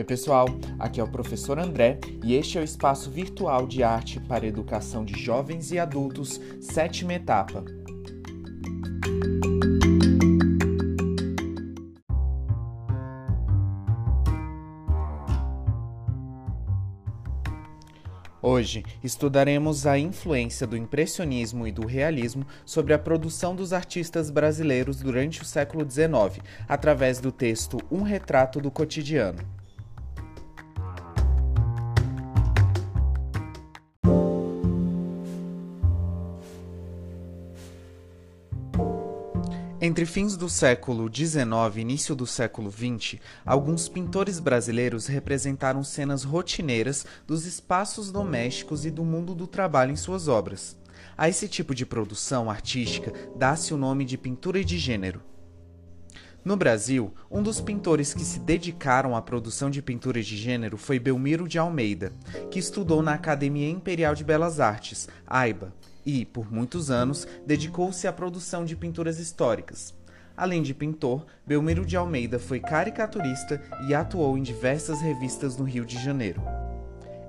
Oi, pessoal, aqui é o professor André e este é o espaço virtual de arte para educação de jovens e adultos, sétima etapa. Hoje estudaremos a influência do impressionismo e do realismo sobre a produção dos artistas brasileiros durante o século XIX, através do texto Um Retrato do Cotidiano. Entre fins do século XIX e início do século XX, alguns pintores brasileiros representaram cenas rotineiras dos espaços domésticos e do mundo do trabalho em suas obras. A esse tipo de produção artística dá-se o nome de pintura de gênero. No Brasil, um dos pintores que se dedicaram à produção de pintura de gênero foi Belmiro de Almeida, que estudou na Academia Imperial de Belas Artes, AIBA, e, por muitos anos, dedicou-se à produção de pinturas históricas. Além de pintor, Belmiro de Almeida foi caricaturista e atuou em diversas revistas no Rio de Janeiro.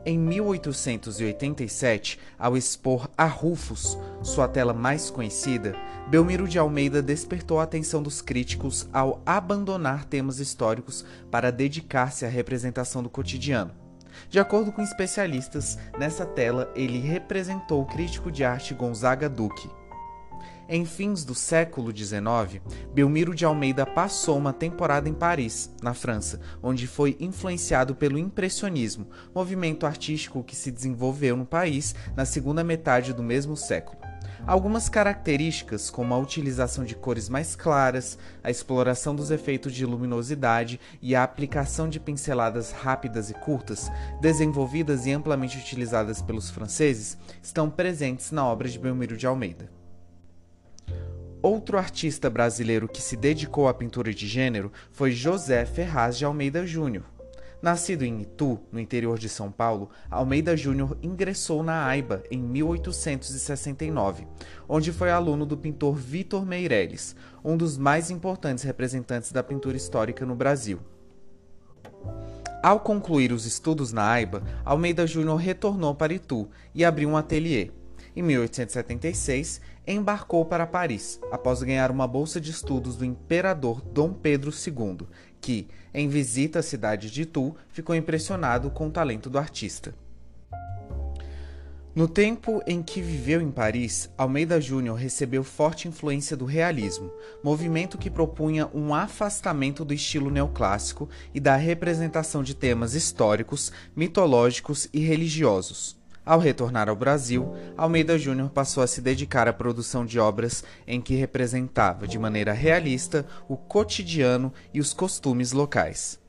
Em 1887, ao expor A Rufus, sua tela mais conhecida, Belmiro de Almeida despertou a atenção dos críticos ao abandonar temas históricos para dedicar-se à representação do cotidiano. De acordo com especialistas, nessa tela ele representou o crítico de arte Gonzaga Duque. Em fins do século XIX, Belmiro de Almeida passou uma temporada em Paris, na França, onde foi influenciado pelo impressionismo, movimento artístico que se desenvolveu no país na segunda metade do mesmo século. Algumas características, como a utilização de cores mais claras, a exploração dos efeitos de luminosidade e a aplicação de pinceladas rápidas e curtas, desenvolvidas e amplamente utilizadas pelos franceses, estão presentes na obra de Belmiro de Almeida. Outro artista brasileiro que se dedicou à pintura de gênero foi José Ferraz de Almeida Júnior, Nascido em Itu, no interior de São Paulo, Almeida Júnior ingressou na AIBA em 1869, onde foi aluno do pintor Vitor Meirelles, um dos mais importantes representantes da pintura histórica no Brasil. Ao concluir os estudos na AIBA, Almeida Júnior retornou para Itu e abriu um ateliê. Em 1876, embarcou para Paris, após ganhar uma bolsa de estudos do imperador Dom Pedro II, que, em visita à cidade de Itu, ficou impressionado com o talento do artista. No tempo em que viveu em Paris, Almeida Júnior recebeu forte influência do realismo, movimento que propunha um afastamento do estilo neoclássico e da representação de temas históricos, mitológicos e religiosos. Ao retornar ao Brasil, Almeida Júnior passou a se dedicar à produção de obras em que representava de maneira realista o cotidiano e os costumes locais.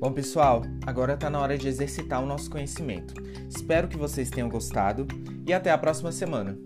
Bom, pessoal, agora está na hora de exercitar o nosso conhecimento. Espero que vocês tenham gostado e até a próxima semana.